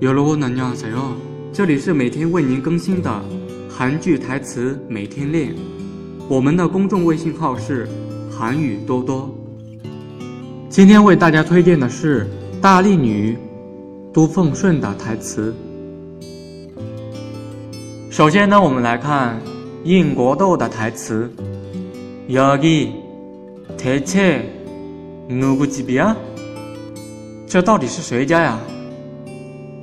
여러분안녕하세요这里是每天为您更新的韩剧台词每天练。我们的公众微信号是韩语多多。今天为大家推荐的是大力女都奉顺的台词。首先呢，我们来看应国豆的台词。여기대체누구집이 야？ 这到底是谁家呀？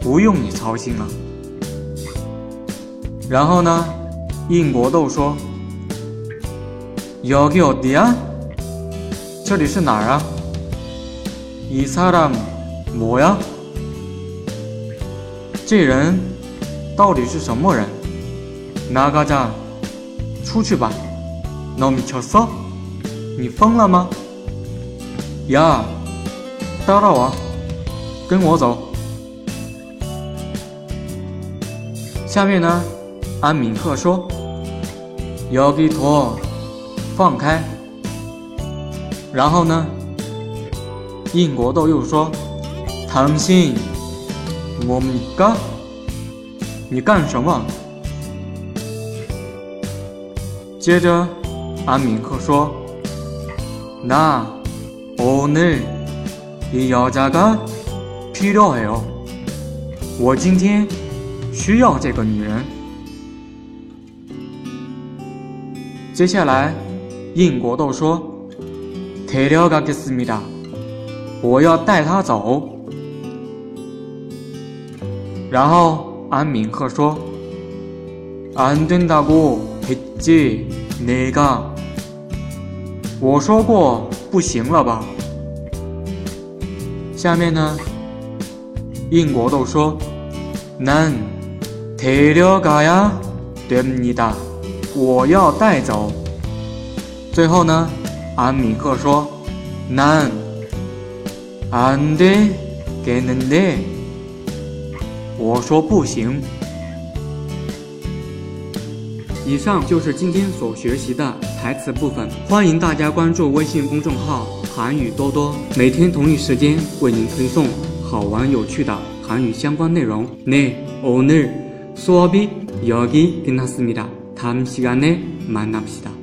不用你操心了。然后呢，应国豆说：“여기어디 야？ 这里是哪儿啊？이사람뭐 야？ 这人到底是什么人？나가 자， 出去吧。너미쳤 어？ 你疯了吗？야 따라 와， 跟我走。” ”下面呢，安敏克说：“여기 둬， 放开。”然后呢，应国豆又说：“당신뭡니 까？ 你干什么？”接着，安敏克说：“나오늘이여자가필요해 요。 我今天。” 需要这个女人。接下来，应国豆说：“데려가겠습니다， 我要带她走。”然后安敏克说：“안된다고했지내 가。 我说过不行了吧？下面呢？应国豆说：“난。 데려가야됩니 다， 我要带走。最后呢，安米克说：“难，안돼겠는 데。 我说不行。以上就是今天所学习的台词部分，欢迎大家关注微信公众号“韩语多多”，每天同一时间为您推送好玩有趣的韩语相关内容。네오늘 수업이 여기 끝났습니다. 다음 시간에 만납시다.